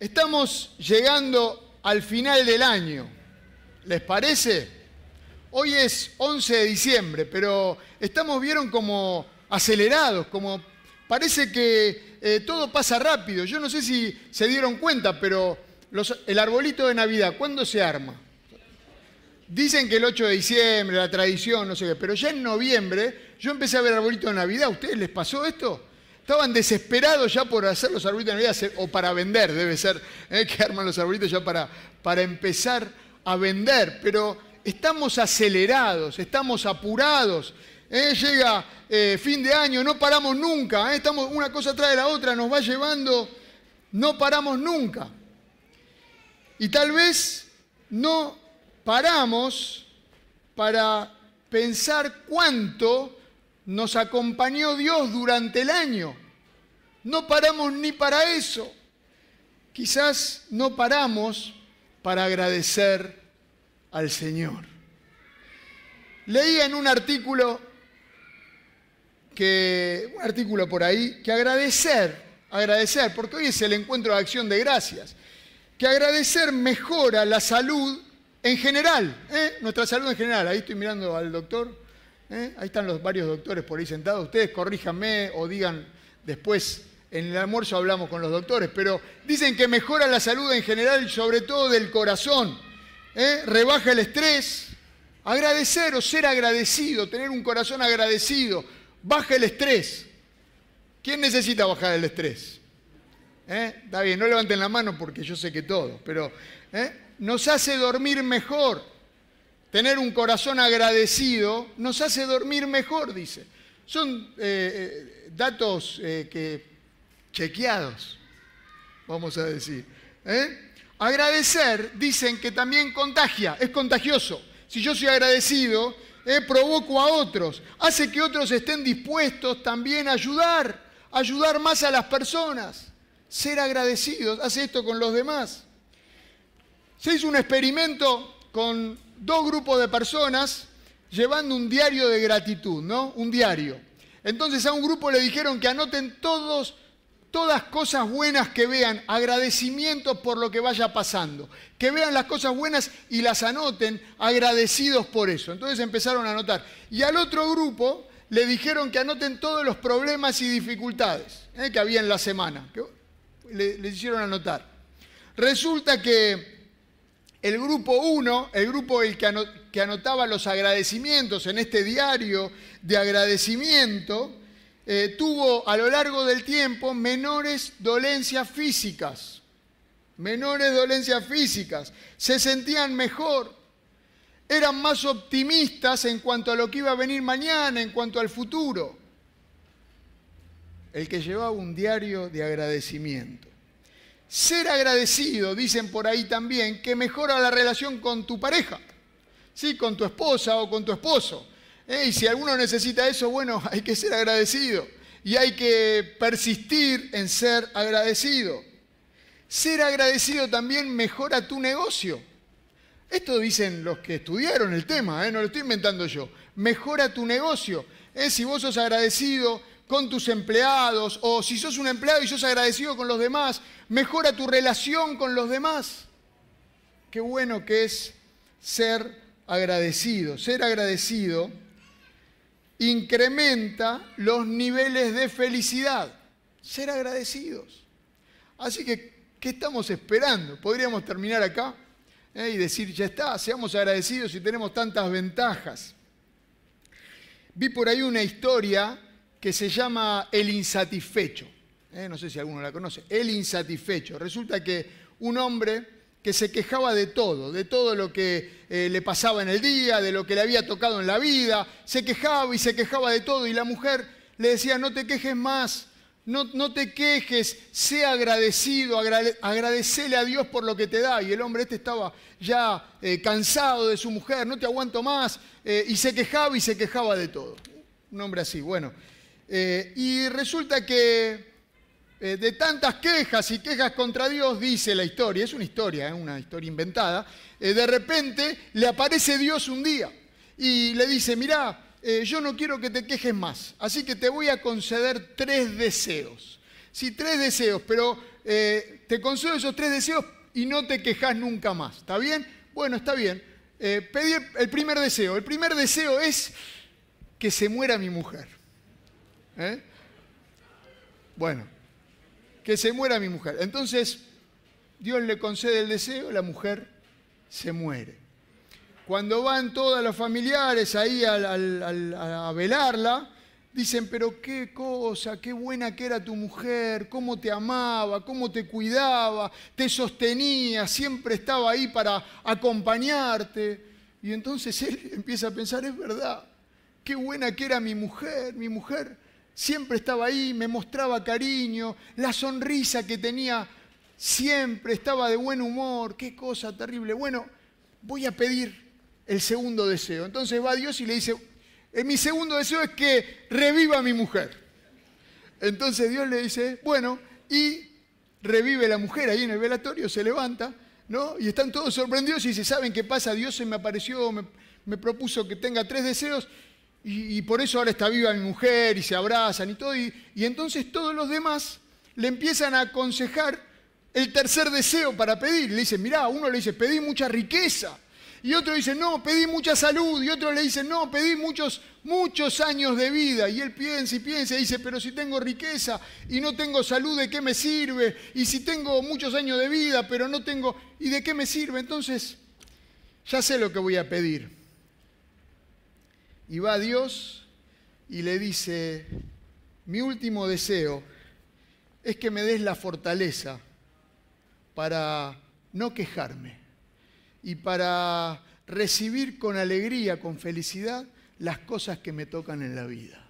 Estamos llegando al final del año. ¿Les parece? Hoy es 11 de diciembre, pero estamos, vieron, como acelerados, como parece que eh, todo pasa rápido. Yo no sé si se dieron cuenta, pero el arbolito de Navidad, ¿cuándo se arma? Dicen que el 8 de diciembre, la tradición, no sé qué, pero ya en noviembre yo empecé a ver arbolito de Navidad. ¿A ustedes les pasó esto? Estaban desesperados ya por hacer los arbolitos de Navidad, o para vender, debe ser, ¿eh? que arman los arbolitos ya para, para empezar a vender. Pero estamos acelerados, estamos apurados. ¿eh? Llega eh, fin de año, no paramos nunca. Estamos una cosa atrás de la otra, nos va llevando, no paramos nunca. Y tal vez no paramos para pensar cuánto nos acompañó Dios durante el año. No paramos ni para eso. Quizás no paramos para agradecer al Señor. Leía en un artículo que un artículo por ahí que agradecer, agradecer, porque hoy es el encuentro de acción de gracias, que agradecer mejora la salud en general, ¿eh? nuestra salud en general. Ahí estoy mirando al doctor ¿Eh? Ahí están los varios doctores por ahí sentados. Ustedes corríjanme o digan después, en el almuerzo hablamos con los doctores, pero dicen que mejora la salud en general sobre todo del corazón. ¿eh? Rebaja el estrés. Agradecer o ser agradecido, tener un corazón agradecido, baja el estrés. ¿Quién necesita bajar el estrés? ¿Eh? Está bien, no levanten la mano porque yo sé que todo, pero nos hace dormir mejor Tener un corazón agradecido nos hace dormir mejor, dice. Son eh, eh, datos eh, que, chequeados, vamos a decir. Agradecer, dicen que también contagia, es contagioso. Si yo soy agradecido, provoco a otros, hace que otros estén dispuestos también a ayudar, ayudar más a las personas. Ser agradecidos, hace esto con los demás. Se hizo un experimento con dos grupos de personas llevando un diario de gratitud, ¿no? Un diario. Entonces a un grupo le dijeron que anoten todos, todas cosas buenas que vean, agradecimientos por lo que vaya pasando, que vean las cosas buenas y las anoten agradecidos por eso. Entonces empezaron a anotar. Y al otro grupo le dijeron que anoten todos los problemas y dificultades ¿eh? que había en la semana, que les hicieron anotar. Resulta que el grupo 1, el grupo el que anotaba los agradecimientos en este diario de agradecimiento, eh, tuvo a lo largo del tiempo menores dolencias físicas. Menores dolencias físicas. Se sentían mejor. Eran más optimistas en cuanto a lo que iba a venir mañana, en cuanto al futuro. El que llevaba un diario de agradecimiento. Ser agradecido, dicen por ahí también, que mejora la relación con tu pareja, ¿sí? con tu esposa o con tu esposo. ¿eh? Y si alguno necesita eso, bueno, hay que ser agradecido y hay que persistir en ser agradecido. Ser agradecido también mejora tu negocio. Esto dicen los que estudiaron el tema, ¿eh? no lo estoy inventando yo. Mejora tu negocio. ¿eh? Si vos sos agradecido, con tus empleados, o si sos un empleado y sos agradecido con los demás, mejora tu relación con los demás. Qué bueno que es ser agradecido. Ser agradecido incrementa los niveles de felicidad. Ser agradecidos. Así que, ¿qué estamos esperando? Podríamos terminar acá ¿eh? y decir, ya está, seamos agradecidos y tenemos tantas ventajas. Vi por ahí una historia que se llama El Insatisfecho. Eh, no sé si alguno la conoce. El Insatisfecho. Resulta que un hombre que se quejaba de todo, de todo lo que eh, le pasaba en el día, de lo que le había tocado en la vida, se quejaba y se quejaba de todo y la mujer le decía, no te quejes más, no, no te quejes, sea agradecido, agradecele a Dios por lo que te da. Y el hombre este estaba ya eh, cansado de su mujer, no te aguanto más, y se quejaba y se quejaba de todo. Un hombre así, bueno. Eh, y resulta que eh, de tantas quejas y quejas contra Dios, dice la historia, es una historia, es una historia inventada, eh, de repente le aparece Dios un día y le dice, mirá, yo no quiero que te quejes más, así que te voy a conceder tres deseos. Sí, tres deseos, pero eh, te concedo esos tres deseos y no te quejas nunca más. ¿Está bien? Bueno, está bien. Eh, pedí el primer deseo. El primer deseo es que se muera mi mujer. ¿Eh? Bueno, que se muera mi mujer. Entonces, Dios le concede el deseo, la mujer se muere. Cuando van todos los familiares ahí a velarla, dicen, pero qué cosa, qué buena que era tu mujer, cómo te amaba, cómo te cuidaba, te sostenía, siempre estaba ahí para acompañarte. Y entonces él empieza a pensar, es verdad, qué buena que era mi mujer, mi mujer siempre estaba ahí, me mostraba cariño, la sonrisa que tenía siempre, estaba de buen humor, qué cosa terrible. Bueno, voy a pedir el segundo deseo. Entonces va Dios y le dice, eh, mi segundo deseo es que reviva a mi mujer. Entonces Dios le dice, bueno, y revive la mujer ahí en el velatorio, se levanta, ¿no? Y están todos sorprendidos y se ¿saben qué pasa? Dios se me apareció, me, me propuso que tenga tres deseos y, por eso ahora está viva mi mujer y se abrazan y todo. Y, y entonces todos los demás le empiezan a aconsejar el tercer deseo para pedir. Le dicen, mirá, uno le dice, pedí mucha riqueza. Y otro dice, no, pedí mucha salud. Y otro le dice, no, pedí muchos, muchos años de vida. Y él piensa y piensa y dice, pero si tengo riqueza y no tengo salud, ¿de qué me sirve? Y si tengo muchos años de vida, pero no tengo, ¿y de qué me sirve? Entonces, ya sé lo que voy a pedir. Y va Dios y le dice, mi último deseo es que me des la fortaleza para no quejarme y para recibir con alegría, con felicidad, las cosas que me tocan en la vida.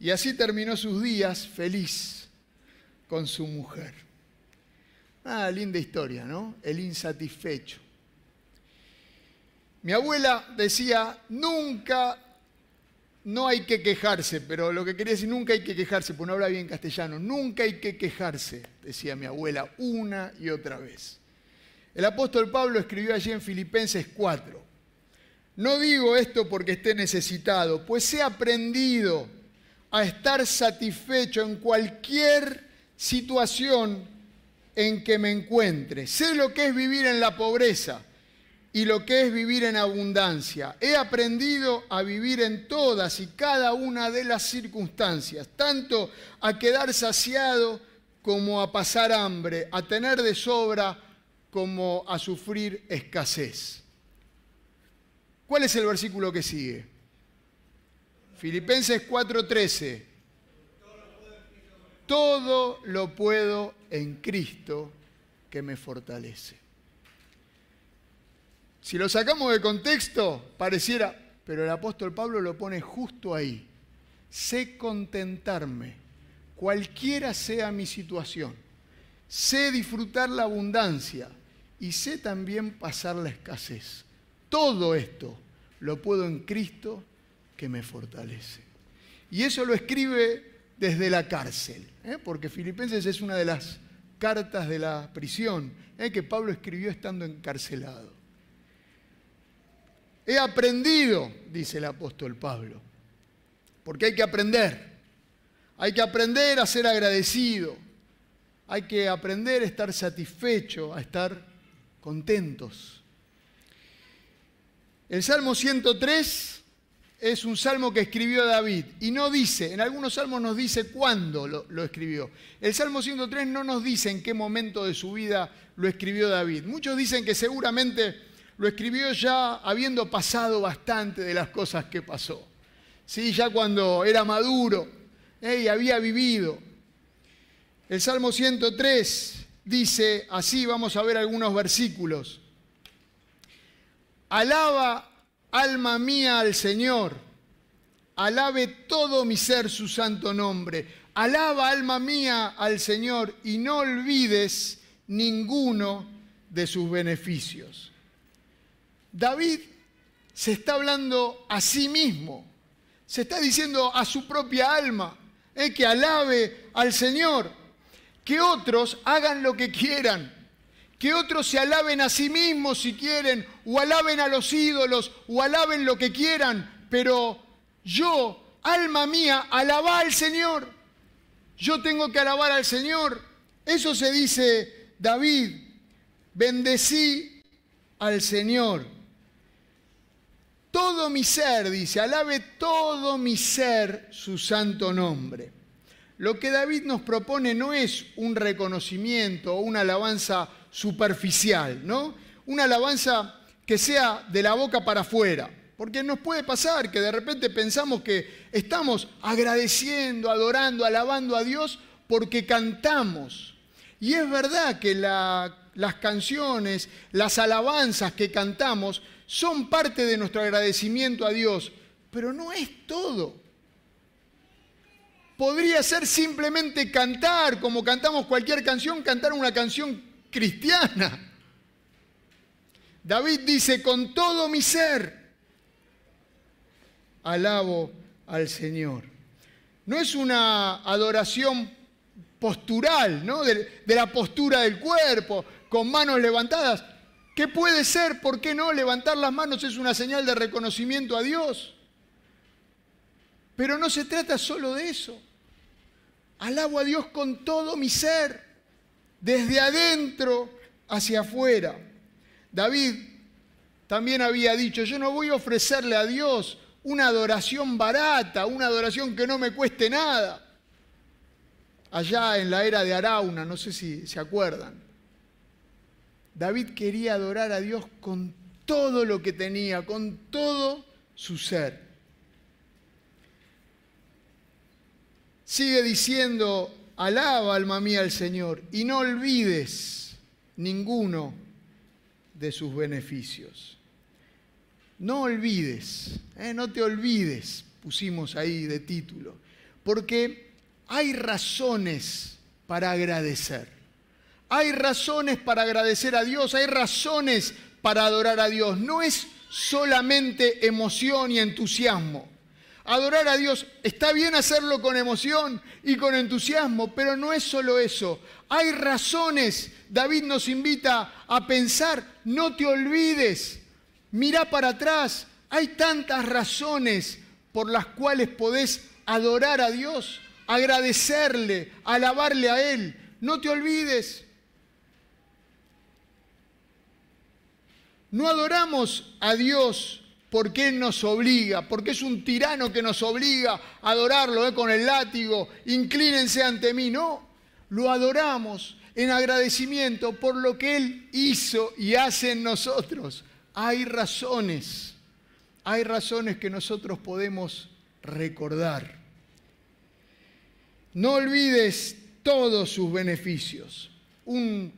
Y así terminó sus días feliz con su mujer. Ah, linda historia, ¿no? El insatisfecho. Mi abuela decía, nunca no hay que quejarse, pero lo que quería decir, nunca hay que quejarse, pues no habla bien castellano, nunca hay que quejarse, decía mi abuela una y otra vez. El apóstol Pablo escribió allí en Filipenses 4, no digo esto porque esté necesitado, pues he aprendido a estar satisfecho en cualquier situación en que me encuentre. Sé lo que es vivir en la pobreza y lo que es vivir en abundancia. He aprendido a vivir en todas y cada una de las circunstancias, tanto a quedar saciado como a pasar hambre, a tener de sobra como a sufrir escasez. ¿Cuál es el versículo que sigue? Filipenses 4:13. Todo lo puedo en Cristo que me fortalece. Si lo sacamos de contexto, pareciera, pero el apóstol Pablo lo pone justo ahí. Sé contentarme, cualquiera sea mi situación. Sé disfrutar la abundancia y sé también pasar la escasez. Todo esto lo puedo en Cristo que me fortalece. Y eso lo escribe desde la cárcel, ¿eh? porque Filipenses es una de las cartas de la prisión ¿eh? que Pablo escribió estando encarcelado. He aprendido, dice el apóstol Pablo, porque hay que aprender. Hay que aprender a ser agradecido. Hay que aprender a estar satisfecho, a estar contentos. El Salmo 103 es un salmo que escribió David y no dice, en algunos salmos nos dice cuándo lo, escribió. El Salmo 103 no nos dice en qué momento de su vida lo escribió David. Muchos dicen que seguramente lo escribió ya habiendo pasado bastante de las cosas que pasó. ¿Sí? Ya cuando era maduro ¿eh? y había vivido. El Salmo 103 dice así, vamos a ver algunos versículos. Alaba alma mía al Señor, alabe todo mi ser su santo nombre. Alaba alma mía al Señor y no olvides ninguno de sus beneficios. David se está hablando a sí mismo, se está diciendo a su propia alma eh, que alabe al Señor, que otros hagan lo que quieran, que otros se alaben a sí mismos si quieren, o alaben a los ídolos, o alaben lo que quieran, pero yo, alma mía, alaba al Señor. Yo tengo que alabar al Señor Eso se dice David, bendecí al Señor. Todo mi ser, dice, alabe todo mi ser su santo nombre. Lo que David nos propone no es un reconocimiento o una alabanza superficial, ¿no? Una alabanza que sea de la boca para afuera. Porque nos puede pasar que de repente pensamos que estamos agradeciendo, adorando, alabando a Dios porque cantamos. Y es verdad que las canciones, las alabanzas que cantamos son parte de nuestro agradecimiento a Dios, pero no es todo. Podría ser simplemente cantar, como cantamos cualquier canción, cantar una canción cristiana. David dice, con todo mi ser, alabo al Señor. No es una adoración postural, ¿no? De, de, la postura del cuerpo, con manos levantadas. ¿Qué puede ser? ¿Por qué no? Levantar las manos es una señal de reconocimiento a Dios. Pero no se trata solo de eso. Alabo a Dios con todo mi ser, desde adentro hacia afuera. David también había dicho, yo no voy a ofrecerle a Dios una adoración barata, una adoración que no me cueste nada allá en la era de Arauna, no sé si se acuerdan. David quería adorar a Dios con todo lo que tenía, con todo su ser. Sigue diciendo, alaba alma mía al Señor y no olvides ninguno de sus beneficios. No olvides, eh, no te olvides, pusimos ahí de título, porque hay razones para agradecer. Hay razones para agradecer a Dios, hay razones para adorar a Dios. No es solamente emoción y entusiasmo. Adorar a Dios, está bien hacerlo con emoción y con entusiasmo, pero no es solo eso. Hay razones, David nos invita a pensar, no te olvides, mira para atrás, hay tantas razones por las cuales podés adorar a Dios agradecerle, alabarle a Él. No te olvides. No adoramos a Dios porque Él nos obliga, porque es un tirano que nos obliga a adorarlo ¿eh? con el látigo, inclínense ante mí. No, lo adoramos en agradecimiento por lo que Él hizo y hace en nosotros. Hay razones, hay razones que nosotros podemos recordar. No olvides todos sus beneficios. Un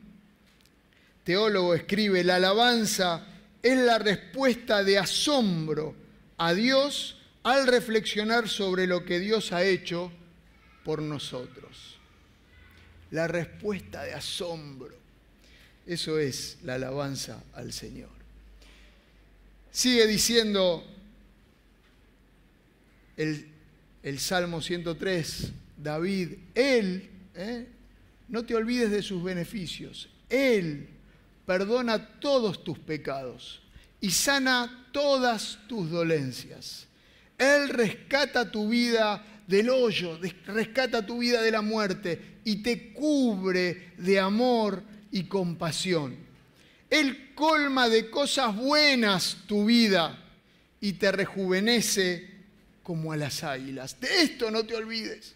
teólogo escribe, la alabanza es la respuesta de asombro a Dios al reflexionar sobre lo que Dios ha hecho por nosotros. La respuesta de asombro. Eso es la alabanza al Señor. Sigue diciendo el, Salmo 103, David, Él, ¿eh? no te olvides de sus beneficios, Él perdona todos tus pecados y sana todas tus dolencias. Él rescata tu vida del hoyo, rescata tu vida de la muerte y te cubre de amor y compasión. Él colma de cosas buenas tu vida y te rejuvenece como a las águilas. De esto no te olvides.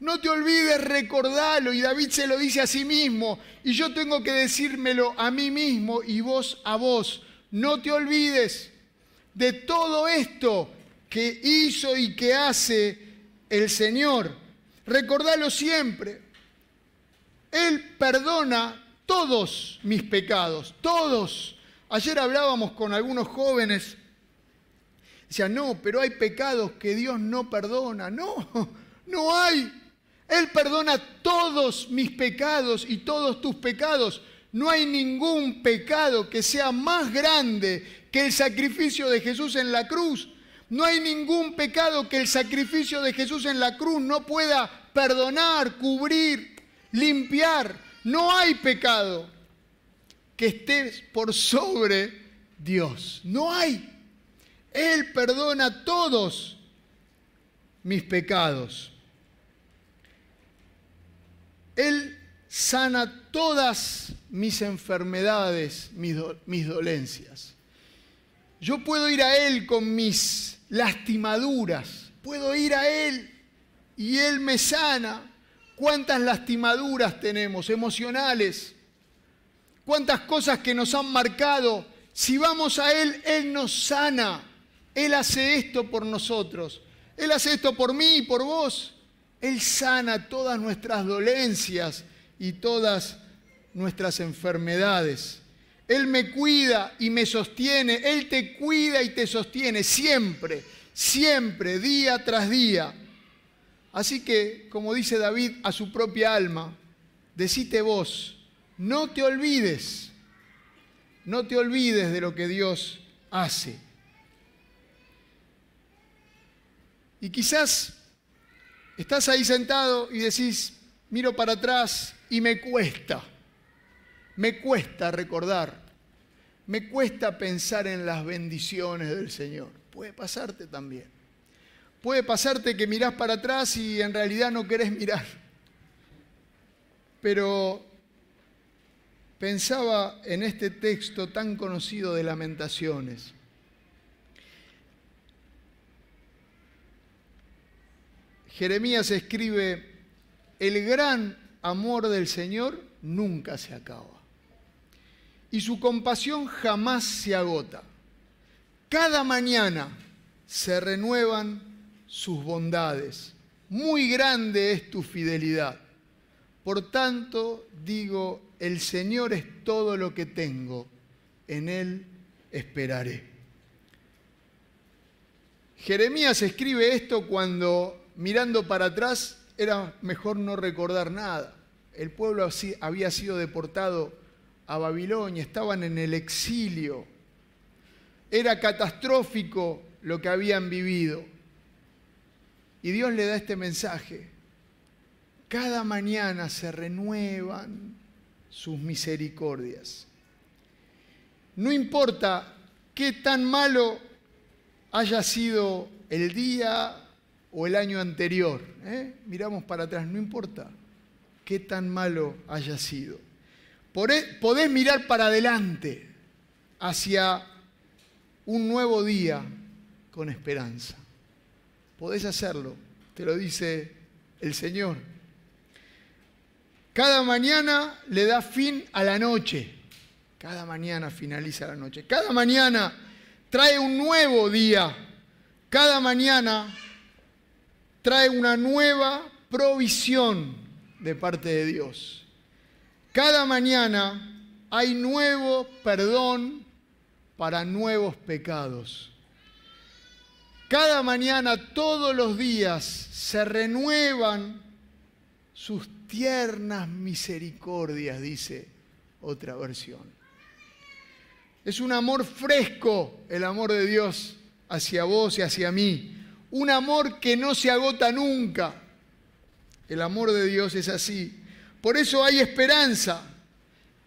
No te olvides recordarlo y David se lo dice a sí mismo y yo tengo que decírmelo a mí mismo y vos a vos. No te olvides de todo esto que hizo y que hace el Señor. Recordalo siempre. Él perdona todos mis pecados, todos. Ayer hablábamos con algunos jóvenes. Decían, no, pero hay pecados que Dios no perdona. No, no hay. Él perdona todos mis pecados y todos tus pecados. No hay ningún pecado que sea más grande que el sacrificio de Jesús en la cruz. No hay ningún pecado que el sacrificio de Jesús en la cruz no pueda perdonar, cubrir, limpiar. No hay pecado que esté por sobre Dios. No hay. Él perdona todos mis pecados. Él sana todas mis enfermedades, mis, dolencias. Yo puedo ir a Él con mis lastimaduras, puedo ir a Él y Él me sana. ¿Cuántas lastimaduras tenemos emocionales? ¿Cuántas cosas que nos han marcado? Si vamos a Él, Él nos sana. Él hace esto por nosotros. Él hace esto por mí y por vos. Él sana todas nuestras dolencias y todas nuestras enfermedades. Él me cuida y me sostiene. Él te cuida y te sostiene siempre, siempre, día tras día. Así que, como dice David a su propia alma, decite vos, no te olvides, no te olvides de lo que Dios hace. Y quizás estás ahí sentado y decís, miro para atrás y me cuesta, me cuesta recordar, me cuesta pensar en las bendiciones del Señor. Puede pasarte también. Puede pasarte que mirás para atrás y en realidad no querés mirar. Pero pensaba en este texto tan conocido de lamentaciones. Jeremías escribe, el gran amor del Señor nunca se acaba y su compasión jamás se agota. Cada mañana se renuevan sus bondades. Muy grande es tu fidelidad. Por tanto, digo, el Señor es todo lo que tengo, en Él esperaré. Jeremías escribe esto cuando, mirando para atrás, era mejor no recordar nada. El pueblo había sido deportado a Babilonia, estaban en el exilio. Era catastrófico lo que habían vivido. Y Dios le da este mensaje. Cada mañana se renuevan sus misericordias. No importa qué tan malo haya sido el día o el año anterior. ¿eh? Miramos para atrás, no importa qué tan malo haya sido. Podés mirar para adelante hacia un nuevo día con esperanza. Podés hacerlo, te lo dice el Señor. Cada mañana le da fin a la noche. Cada mañana finaliza la noche. Cada mañana trae un nuevo día. Cada mañana trae una nueva provisión de parte de Dios. Cada mañana hay nuevo perdón para nuevos pecados. Cada mañana, todos los días, se renuevan sus tiernas misericordias, dice otra versión. Es un amor fresco el amor de Dios hacia vos y hacia mí. Un amor que no se agota nunca. El amor de Dios es así. Por eso hay esperanza.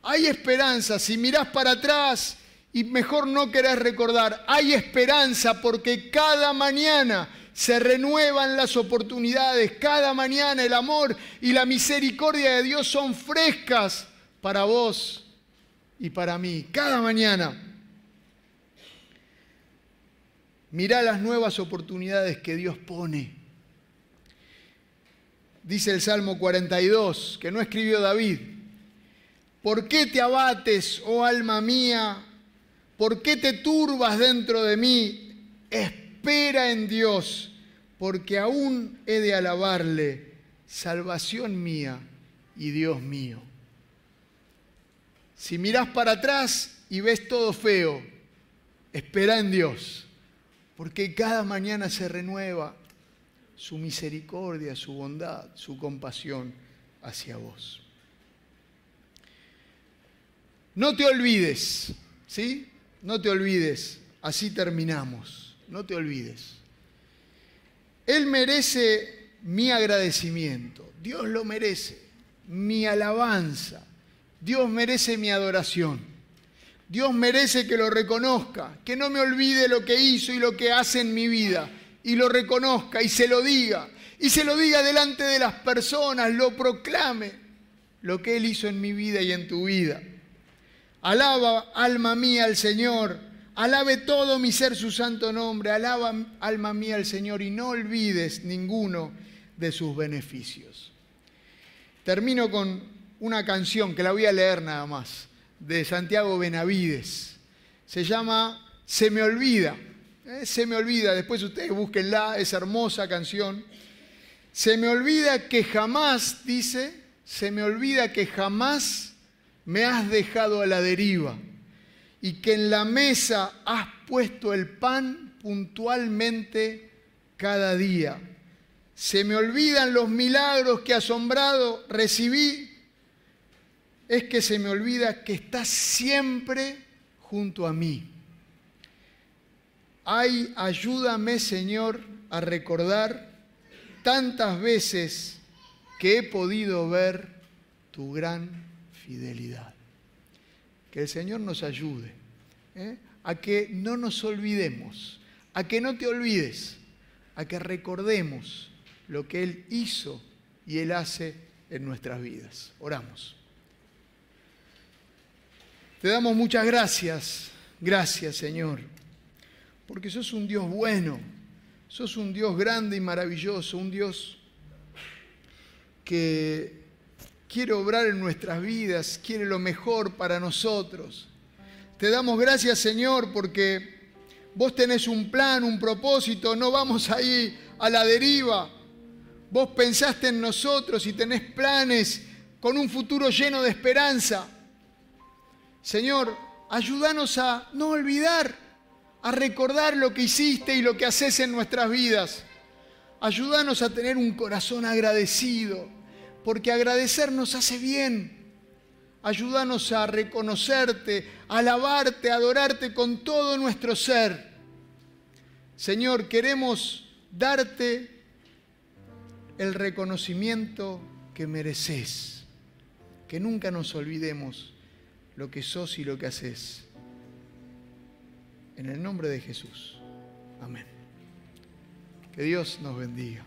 Hay esperanza. Si mirás para atrás y mejor no querés recordar, hay esperanza porque cada mañana se renuevan las oportunidades, cada mañana el amor y la misericordia de Dios son frescas para vos y para mí, cada mañana. Mirá las nuevas oportunidades que Dios pone. Dice el Salmo 42, que no escribió David, ¿por qué te abates, oh alma mía? ¿Por qué te turbas dentro de mí? Espera en Dios, porque aún he de alabarle, salvación mía y Dios mío. Si mirás para atrás y ves todo feo, espera en Dios, porque cada mañana se renueva su misericordia, su bondad, su compasión hacia vos. No te olvides, ¿sí? No te olvides, así terminamos, no te olvides. Él merece mi agradecimiento, Dios lo merece, mi alabanza, Dios merece mi adoración, Dios merece que lo reconozca, que no me olvide lo que hizo y lo que hace en mi vida, y lo reconozca y se lo diga, y se lo diga delante de las personas, lo proclame. lo que Él hizo en mi vida y en tu vida. Alaba, alma mía, al Señor. Alabe todo mi ser su santo nombre. Alaba, alma mía, al Señor y no olvides ninguno de sus beneficios. Termino con una canción que la voy a leer nada más, de Santiago Benavides. Se llama Se me olvida. Eh, se me olvida, después ustedes búsquenla, esa hermosa canción. Se me olvida que jamás, dice, se me olvida que jamás me has dejado a la deriva y que en la mesa has puesto el pan puntualmente cada día. Se me olvidan los milagros que asombrado recibí. Es que se me olvida que estás siempre junto a mí. Ay, ayúdame Señor a recordar tantas veces que he podido ver tu gran fidelidad. Que el Señor nos ayude ¿eh? a que no nos olvidemos, a que no te olvides, a que recordemos lo que Él hizo y Él hace en nuestras vidas. Oramos. Te damos muchas gracias, gracias Señor, porque sos un Dios bueno, sos un Dios grande y maravilloso, un Dios que quiere obrar en nuestras vidas, quiere lo mejor para nosotros. Te damos gracias Señor porque vos tenés un plan, un propósito, no vamos ahí a la deriva. Vos pensaste en nosotros y tenés planes con un futuro lleno de esperanza. Señor, ayúdanos a no olvidar, a recordar lo que hiciste y lo que haces en nuestras vidas. Ayúdanos a tener un corazón agradecido, porque agradecer nos hace bien. Ayúdanos a reconocerte, alabarte, a adorarte con todo nuestro ser. Señor, queremos darte el reconocimiento que mereces. Que nunca nos olvidemos lo que sos y lo que haces. En el nombre de Jesús. Amén. Que Dios nos bendiga.